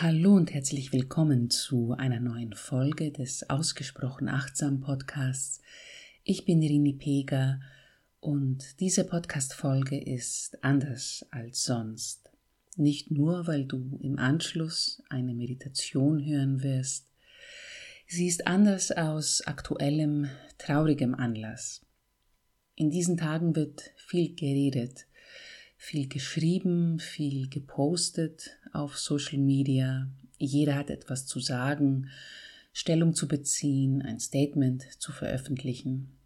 Hallo und herzlich willkommen zu einer neuen Folge des Ausgesprochen Achtsam Podcasts. Ich bin Rini Pega und diese Podcast-Folge ist anders als sonst. Nicht nur, weil du im Anschluss eine Meditation hören wirst. Sie ist anders aus aktuellem, traurigem Anlass. In diesen Tagen wird viel geredet, viel geschrieben, viel gepostet auf Social Media. Jeder hat etwas zu sagen, Stellung zu beziehen, ein Statement zu veröffentlichen.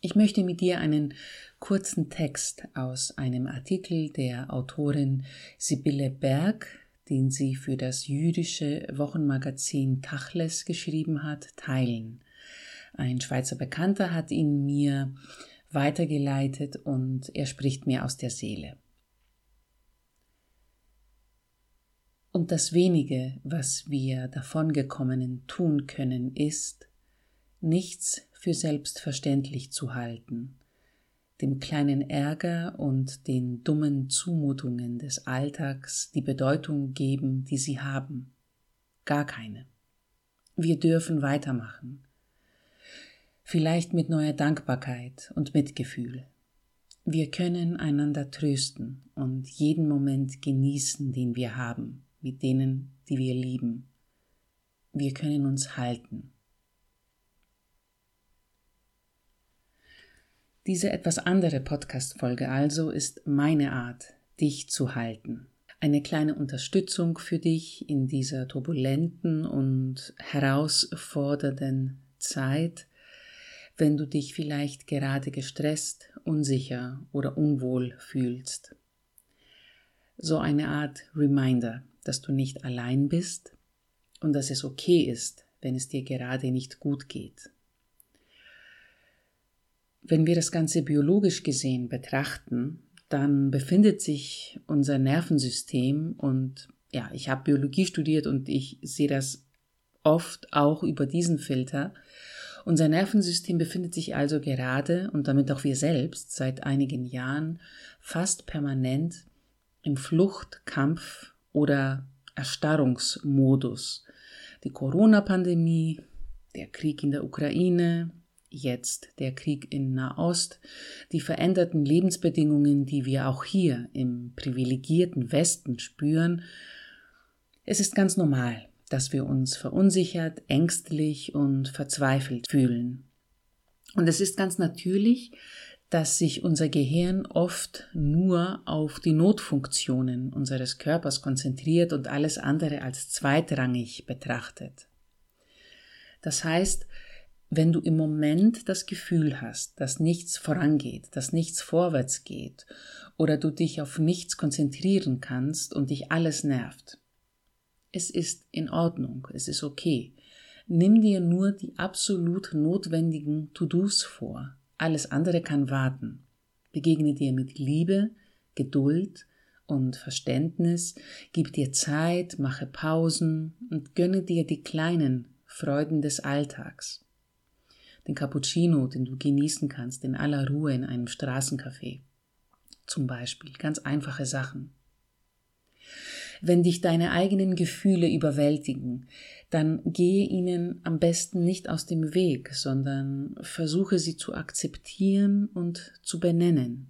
Ich möchte mit dir einen kurzen Text aus einem Artikel der Autorin Sibylle Berg, den sie für das jüdische Wochenmagazin Tachles geschrieben hat, teilen. Ein Schweizer Bekannter hat ihn mir weitergeleitet und er spricht mir aus der Seele. Und das wenige, was wir davongekommenen tun können, ist, nichts für selbstverständlich zu halten, dem kleinen Ärger und den dummen Zumutungen des Alltags die Bedeutung geben, die sie haben. Gar keine. Wir dürfen weitermachen, vielleicht mit neuer Dankbarkeit und Mitgefühl. Wir können einander trösten und jeden Moment genießen, den wir haben, mit denen, die wir lieben. Wir können uns halten. Diese etwas andere Podcast-Folge also ist meine Art, dich zu halten. Eine kleine Unterstützung für dich in dieser turbulenten und herausfordernden Zeit, wenn du dich vielleicht gerade gestresst, unsicher oder unwohl fühlst. So eine Art Reminder, dass du nicht allein bist und dass es okay ist, wenn es dir gerade nicht gut geht. Wenn wir das Ganze biologisch gesehen betrachten, dann befindet sich unser Nervensystem und ja, ich habe Biologie studiert und ich sehe das oft auch über diesen Filter unser Nervensystem befindet sich also gerade und damit auch wir selbst seit einigen Jahren fast permanent im Flucht-, Kampf- oder Erstarrungsmodus. Die Corona-Pandemie, der Krieg in der Ukraine, jetzt der Krieg in Nahost, die veränderten Lebensbedingungen, die wir auch hier im privilegierten Westen spüren, es ist ganz normal, dass wir uns verunsichert, ängstlich und verzweifelt fühlen. Und es ist ganz natürlich, dass sich unser Gehirn oft nur auf die Notfunktionen unseres Körpers konzentriert und alles andere als zweitrangig betrachtet. Das heißt, wenn du im Moment das Gefühl hast, dass nichts vorangeht, dass nichts vorwärts geht oder du dich auf nichts konzentrieren kannst und dich alles nervt, es ist in Ordnung, es ist okay. Nimm dir nur die absolut notwendigen To-Dos vor. Alles andere kann warten. Begegne dir mit Liebe, Geduld und Verständnis, gib dir Zeit, mache Pausen und gönne dir die kleinen Freuden des Alltags. Den Cappuccino, den du genießen kannst in aller Ruhe in einem Straßencafé. Zum Beispiel ganz einfache Sachen. Wenn dich deine eigenen Gefühle überwältigen, dann gehe ihnen am besten nicht aus dem Weg, sondern versuche sie zu akzeptieren und zu benennen.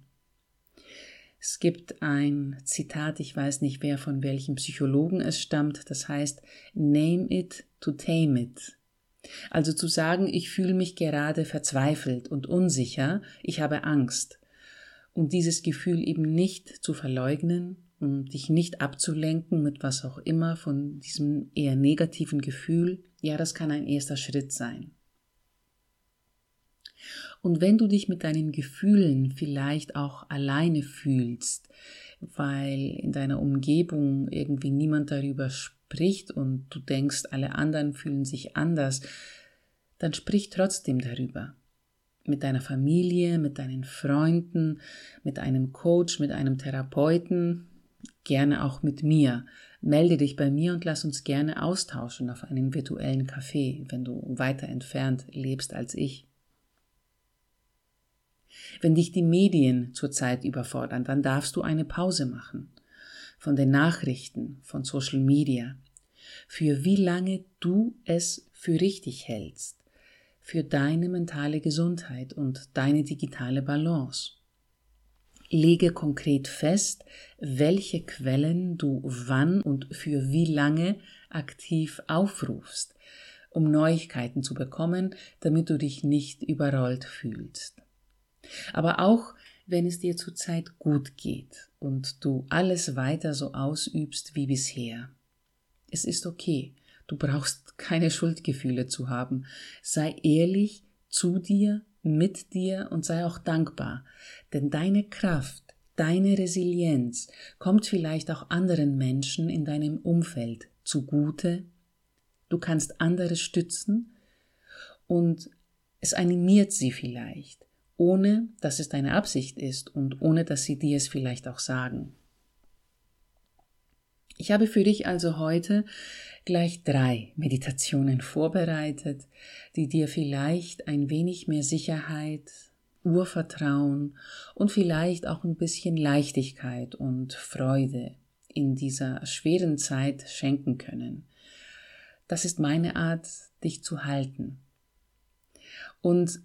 Es gibt ein Zitat, ich weiß nicht wer von welchem Psychologen es stammt, das heißt Name it to tame it. Also zu sagen, ich fühle mich gerade verzweifelt und unsicher, ich habe Angst. Und dieses Gefühl eben nicht zu verleugnen, dich nicht abzulenken mit was auch immer von diesem eher negativen Gefühl, ja, das kann ein erster Schritt sein. Und wenn du dich mit deinen Gefühlen vielleicht auch alleine fühlst, weil in deiner Umgebung irgendwie niemand darüber spricht und du denkst, alle anderen fühlen sich anders, dann sprich trotzdem darüber. Mit deiner Familie, mit deinen Freunden, mit einem Coach, mit einem Therapeuten, gerne auch mit mir. Melde dich bei mir und lass uns gerne austauschen auf einem virtuellen Café, wenn du weiter entfernt lebst als ich. Wenn dich die Medien zurzeit überfordern, dann darfst du eine Pause machen. von den Nachrichten, von Social Media, für wie lange du es für richtig hältst, für deine mentale Gesundheit und deine digitale Balance. Lege konkret fest, welche Quellen du wann und für wie lange aktiv aufrufst, um Neuigkeiten zu bekommen, damit du dich nicht überrollt fühlst. Aber auch wenn es dir zurzeit gut geht und du alles weiter so ausübst wie bisher. Es ist okay. Du brauchst keine Schuldgefühle zu haben. Sei ehrlich zu dir, mit dir und sei auch dankbar. Denn deine Kraft, deine Resilienz kommt vielleicht auch anderen Menschen in deinem Umfeld zugute. Du kannst andere stützen und es animiert sie vielleicht ohne dass es deine Absicht ist und ohne dass sie dir es vielleicht auch sagen. Ich habe für dich also heute gleich drei Meditationen vorbereitet, die dir vielleicht ein wenig mehr Sicherheit, Urvertrauen und vielleicht auch ein bisschen Leichtigkeit und Freude in dieser schweren Zeit schenken können. Das ist meine Art, dich zu halten. Und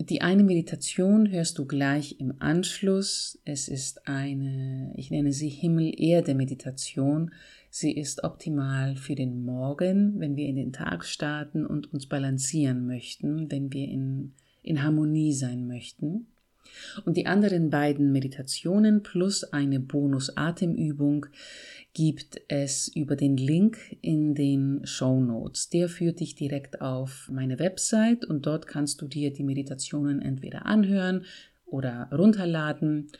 die eine Meditation hörst du gleich im Anschluss. Es ist eine, ich nenne sie Himmel-Erde-Meditation. Sie ist optimal für den Morgen, wenn wir in den Tag starten und uns balancieren möchten, wenn wir in, in Harmonie sein möchten. Und die anderen beiden Meditationen plus eine Bonus-Atemübung gibt es über den Link in den Show Notes. Der führt dich direkt auf meine Website und dort kannst du dir die Meditationen entweder anhören oder runterladen.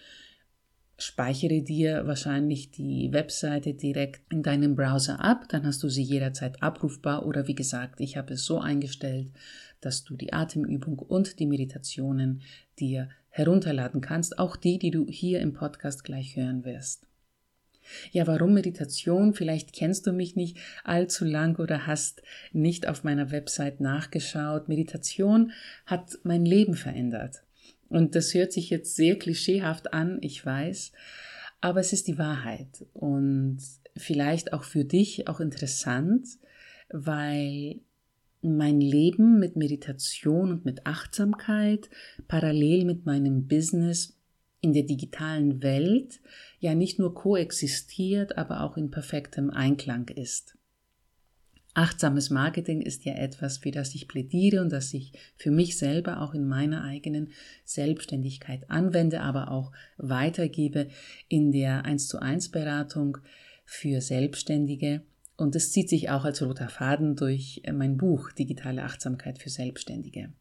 Speichere dir wahrscheinlich die Webseite direkt in deinem Browser ab, dann hast du sie jederzeit abrufbar oder wie gesagt, ich habe es so eingestellt, dass du die Atemübung und die Meditationen dir herunterladen kannst, auch die, die du hier im Podcast gleich hören wirst. Ja, warum Meditation? Vielleicht kennst du mich nicht allzu lang oder hast nicht auf meiner Website nachgeschaut. Meditation hat mein Leben verändert. Und das hört sich jetzt sehr klischeehaft an, ich weiß, aber es ist die Wahrheit und vielleicht auch für dich auch interessant, weil mein Leben mit Meditation und mit Achtsamkeit parallel mit meinem Business in der digitalen Welt ja nicht nur koexistiert, aber auch in perfektem Einklang ist. Achtsames Marketing ist ja etwas, für das ich plädiere und das ich für mich selber auch in meiner eigenen Selbstständigkeit anwende, aber auch weitergebe in der 1 zu 1 Beratung für Selbstständige. Und es zieht sich auch als roter Faden durch mein Buch Digitale Achtsamkeit für Selbstständige.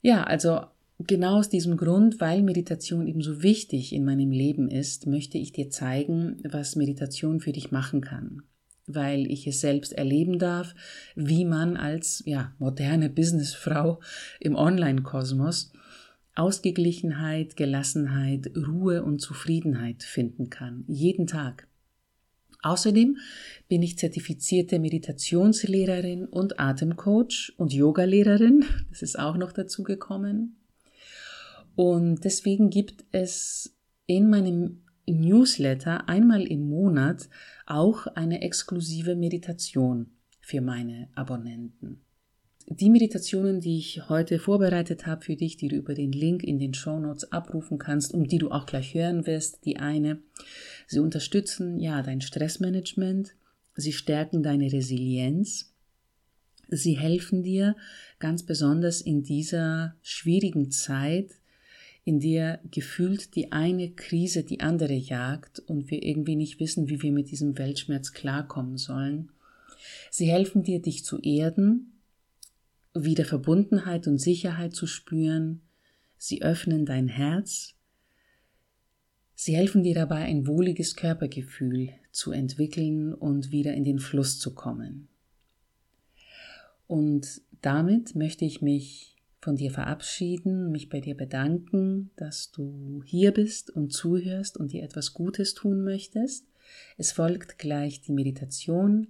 Ja, also Genau aus diesem Grund, weil Meditation eben so wichtig in meinem Leben ist, möchte ich dir zeigen, was Meditation für dich machen kann. Weil ich es selbst erleben darf, wie man als ja, moderne Businessfrau im Online-Kosmos Ausgeglichenheit, Gelassenheit, Ruhe und Zufriedenheit finden kann. Jeden Tag. Außerdem bin ich zertifizierte Meditationslehrerin und Atemcoach und Yogalehrerin. Das ist auch noch dazu gekommen. Und deswegen gibt es in meinem Newsletter einmal im Monat auch eine exklusive Meditation für meine Abonnenten. Die Meditationen, die ich heute vorbereitet habe für dich, die du über den Link in den Show Notes abrufen kannst und die du auch gleich hören wirst, die eine, sie unterstützen ja dein Stressmanagement, sie stärken deine Resilienz, sie helfen dir ganz besonders in dieser schwierigen Zeit in der gefühlt die eine Krise die andere jagt und wir irgendwie nicht wissen, wie wir mit diesem Weltschmerz klarkommen sollen. Sie helfen dir, dich zu erden, wieder Verbundenheit und Sicherheit zu spüren. Sie öffnen dein Herz. Sie helfen dir dabei, ein wohliges Körpergefühl zu entwickeln und wieder in den Fluss zu kommen. Und damit möchte ich mich von dir verabschieden, mich bei dir bedanken, dass du hier bist und zuhörst und dir etwas Gutes tun möchtest. Es folgt gleich die Meditation.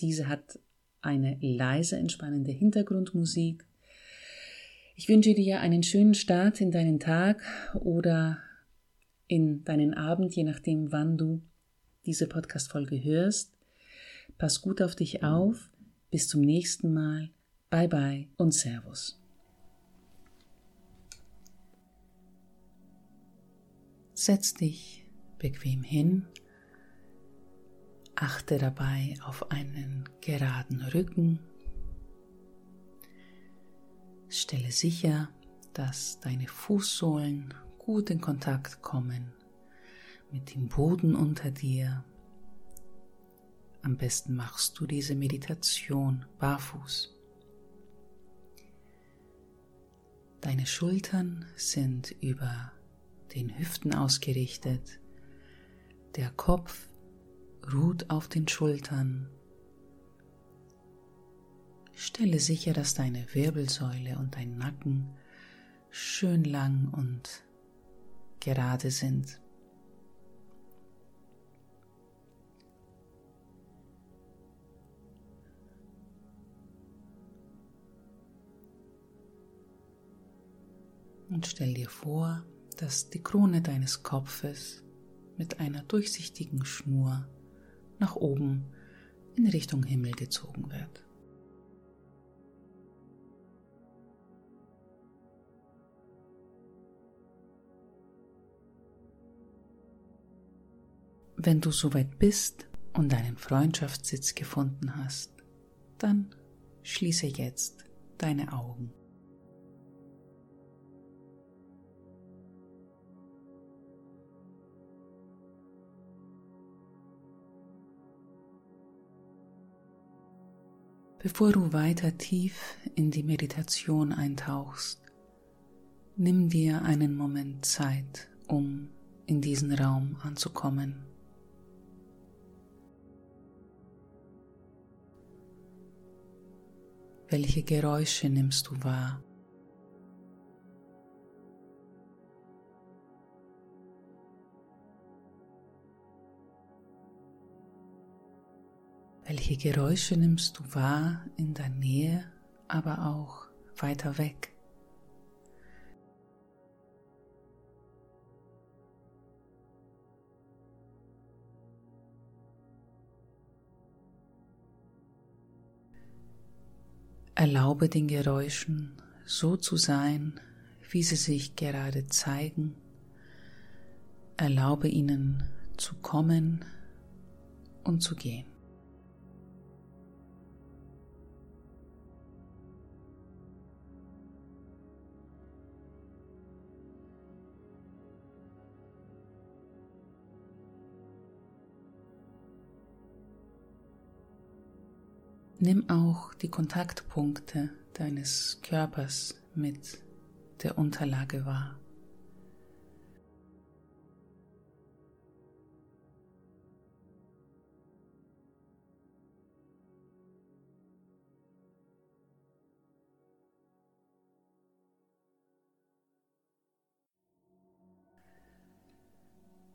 Diese hat eine leise, entspannende Hintergrundmusik. Ich wünsche dir einen schönen Start in deinen Tag oder in deinen Abend, je nachdem, wann du diese Podcast-Folge hörst. Pass gut auf dich auf. Bis zum nächsten Mal. Bye bye und Servus. Setz dich bequem hin. Achte dabei auf einen geraden Rücken. Stelle sicher, dass deine Fußsohlen gut in Kontakt kommen mit dem Boden unter dir. Am besten machst du diese Meditation barfuß. Deine Schultern sind über den Hüften ausgerichtet. Der Kopf ruht auf den Schultern. Stelle sicher, dass deine Wirbelsäule und dein Nacken schön lang und gerade sind. Und stell dir vor, dass die Krone deines Kopfes mit einer durchsichtigen Schnur nach oben in Richtung Himmel gezogen wird. Wenn du soweit bist und deinen Freundschaftssitz gefunden hast, dann schließe jetzt deine Augen. Bevor du weiter tief in die Meditation eintauchst, nimm dir einen Moment Zeit, um in diesen Raum anzukommen. Welche Geräusche nimmst du wahr? Welche Geräusche nimmst du wahr in der Nähe, aber auch weiter weg? Erlaube den Geräuschen so zu sein, wie sie sich gerade zeigen. Erlaube ihnen zu kommen und zu gehen. Nimm auch die Kontaktpunkte deines Körpers mit der Unterlage wahr.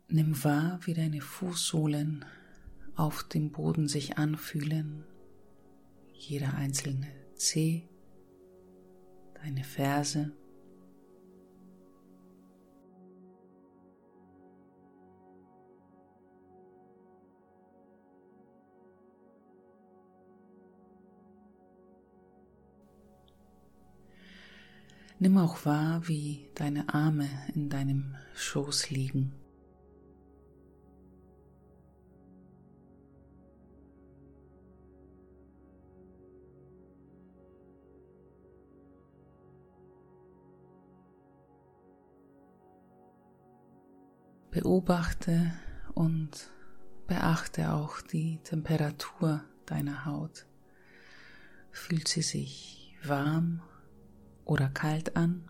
Nimm wahr, wie deine Fußsohlen auf dem Boden sich anfühlen jeder einzelne Zeh, deine Ferse. Nimm auch wahr, wie deine Arme in deinem Schoß liegen. Beobachte und beachte auch die Temperatur deiner Haut. Fühlt sie sich warm oder kalt an?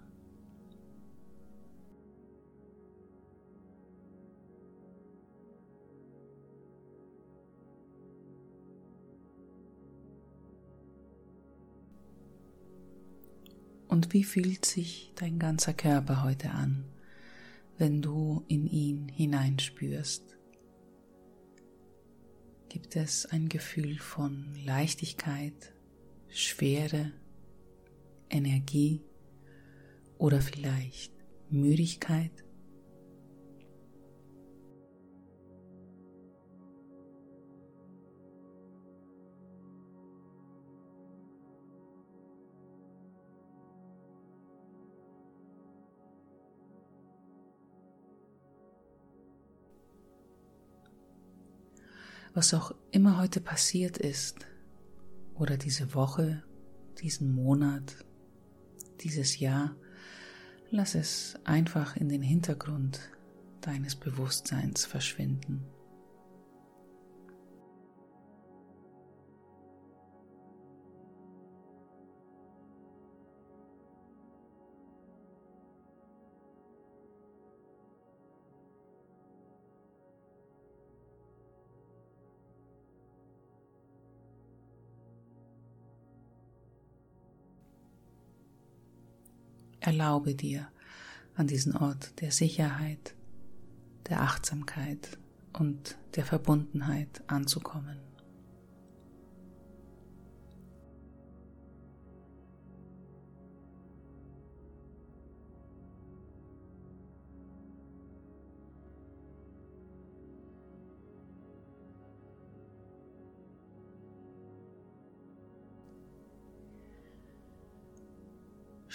Und wie fühlt sich dein ganzer Körper heute an? Wenn du in ihn hineinspürst. Gibt es ein Gefühl von Leichtigkeit, Schwere, Energie oder vielleicht Müdigkeit? Was auch immer heute passiert ist, oder diese Woche, diesen Monat, dieses Jahr, lass es einfach in den Hintergrund deines Bewusstseins verschwinden. Erlaube dir, an diesen Ort der Sicherheit, der Achtsamkeit und der Verbundenheit anzukommen.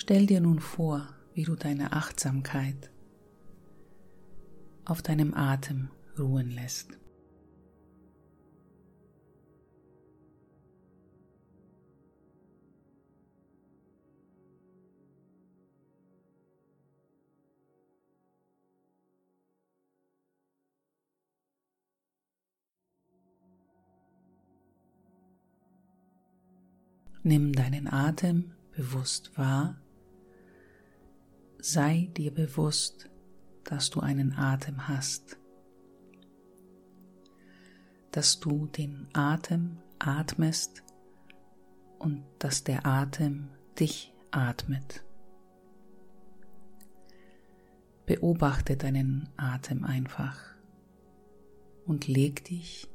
Stell dir nun vor, wie du deine Achtsamkeit auf deinem Atem ruhen lässt. Nimm deinen Atem bewusst wahr sei dir bewusst, dass du einen Atem hast, dass du den Atem atmest und dass der Atem dich atmet. Beobachte deinen Atem einfach und leg dich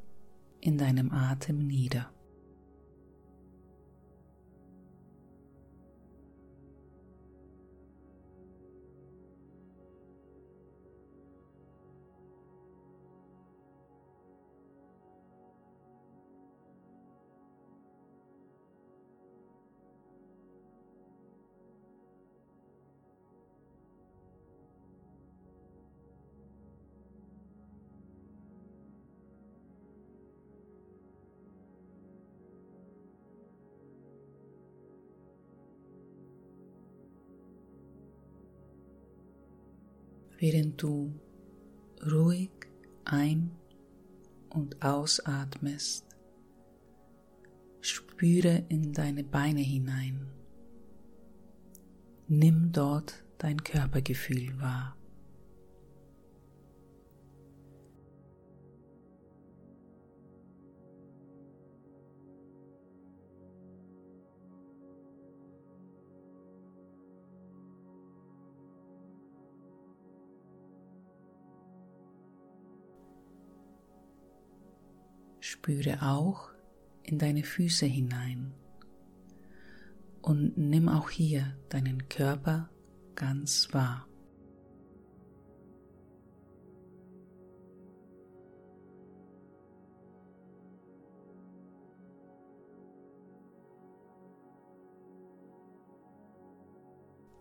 in deinem Atem nieder. Während du ruhig ein- und ausatmest. Spüre in deine Beine hinein. Nimm dort dein Körpergefühl wahr. Spüre auch in deine Füße hinein und nimm auch hier deinen Körper ganz wahr.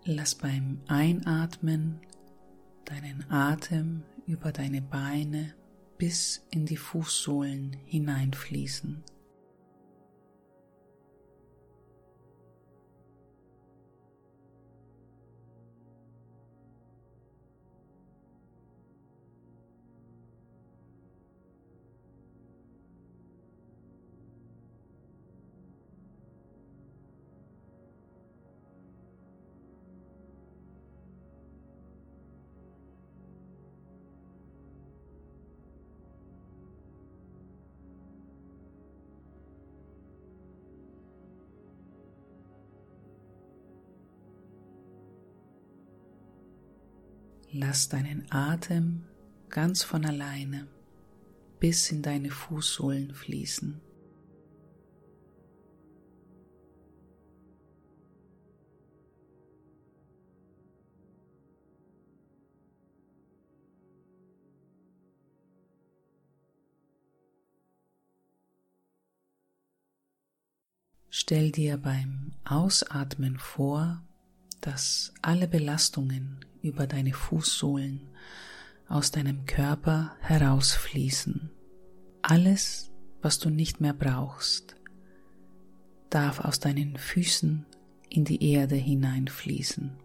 Lass beim Einatmen deinen Atem über deine Beine bis in die Fußsohlen hineinfließen. Lass deinen Atem ganz von alleine bis in deine Fußsohlen fließen. Stell dir beim Ausatmen vor, dass alle Belastungen über deine Fußsohlen aus deinem Körper herausfließen. Alles, was du nicht mehr brauchst, darf aus deinen Füßen in die Erde hineinfließen.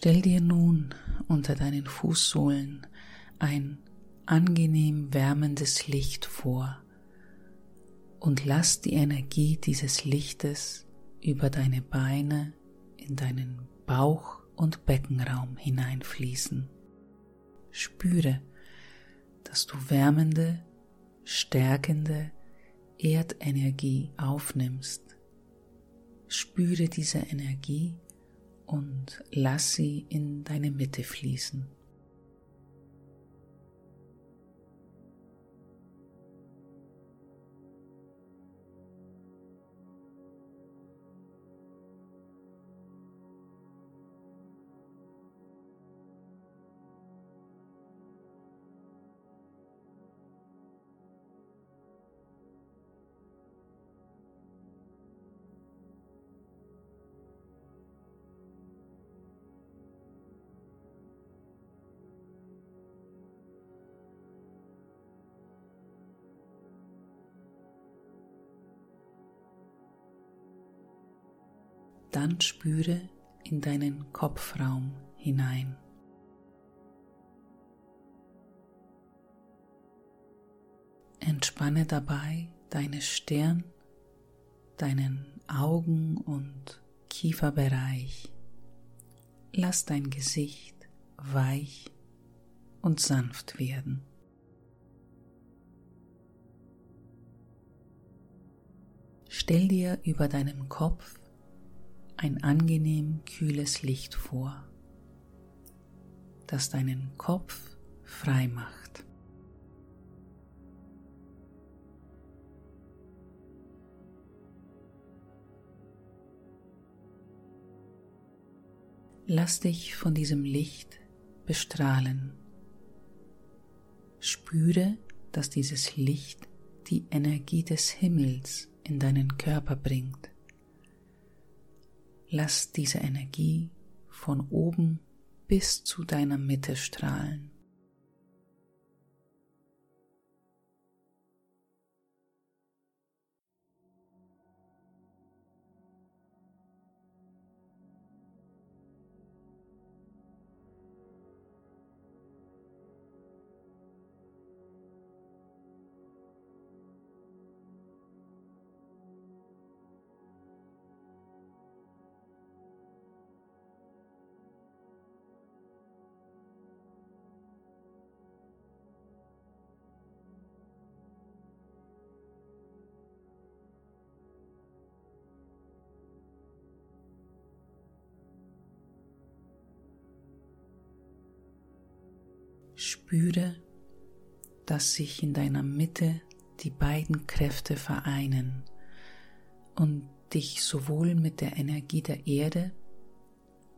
Stell dir nun unter deinen Fußsohlen ein angenehm wärmendes Licht vor und lass die Energie dieses Lichtes über deine Beine in deinen Bauch- und Beckenraum hineinfließen. Spüre, dass du wärmende, stärkende Erdenergie aufnimmst. Spüre diese Energie und lass sie in deine Mitte fließen. Dann spüre in deinen Kopfraum hinein. Entspanne dabei deine Stirn, deinen Augen- und Kieferbereich. Lass dein Gesicht weich und sanft werden. Stell dir über deinem Kopf ein angenehm kühles Licht vor, das deinen Kopf frei macht. Lass dich von diesem Licht bestrahlen. Spüre, dass dieses Licht die Energie des Himmels in deinen Körper bringt. Lass diese Energie von oben bis zu deiner Mitte strahlen. Spüre, dass sich in deiner Mitte die beiden Kräfte vereinen und dich sowohl mit der Energie der Erde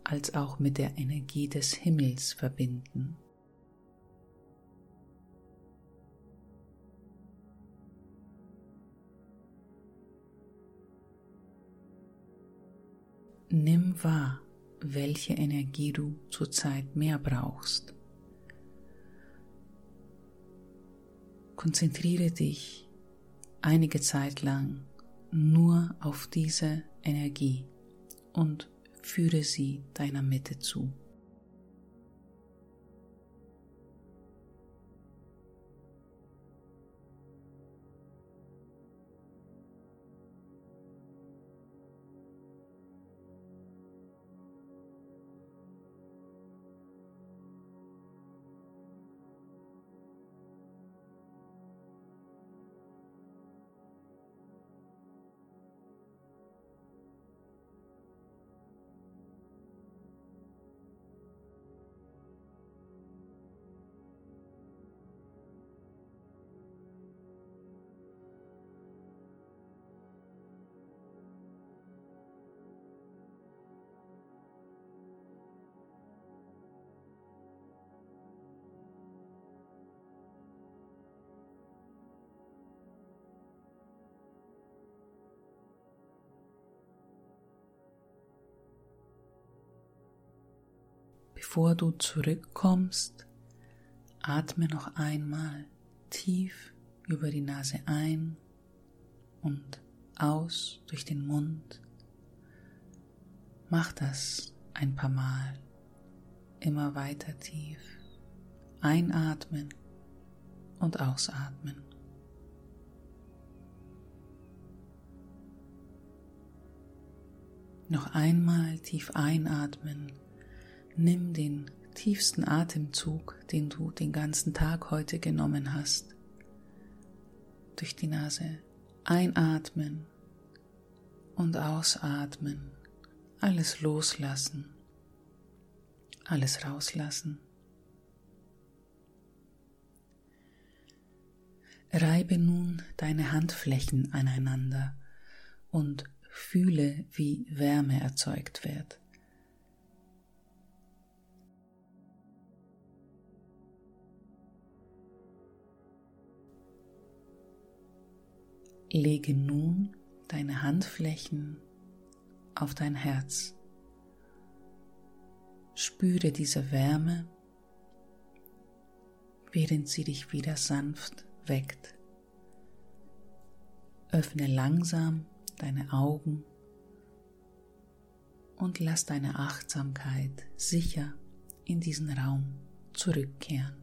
als auch mit der Energie des Himmels verbinden. Nimm wahr, welche Energie du zurzeit mehr brauchst. Konzentriere dich einige Zeit lang nur auf diese Energie und führe sie deiner Mitte zu. Bevor du zurückkommst, atme noch einmal tief über die Nase ein und aus durch den Mund. Mach das ein paar Mal, immer weiter tief. Einatmen und ausatmen. Noch einmal tief einatmen. Nimm den tiefsten Atemzug, den du den ganzen Tag heute genommen hast. Durch die Nase einatmen und ausatmen. Alles loslassen. Alles rauslassen. Reibe nun deine Handflächen aneinander und Fühle, wie Wärme erzeugt wird. Lege nun deine Handflächen auf dein Herz. Spüre diese Wärme, während sie dich wieder sanft weckt. Öffne langsam deine Augen und lass deine Achtsamkeit sicher in diesen Raum zurückkehren.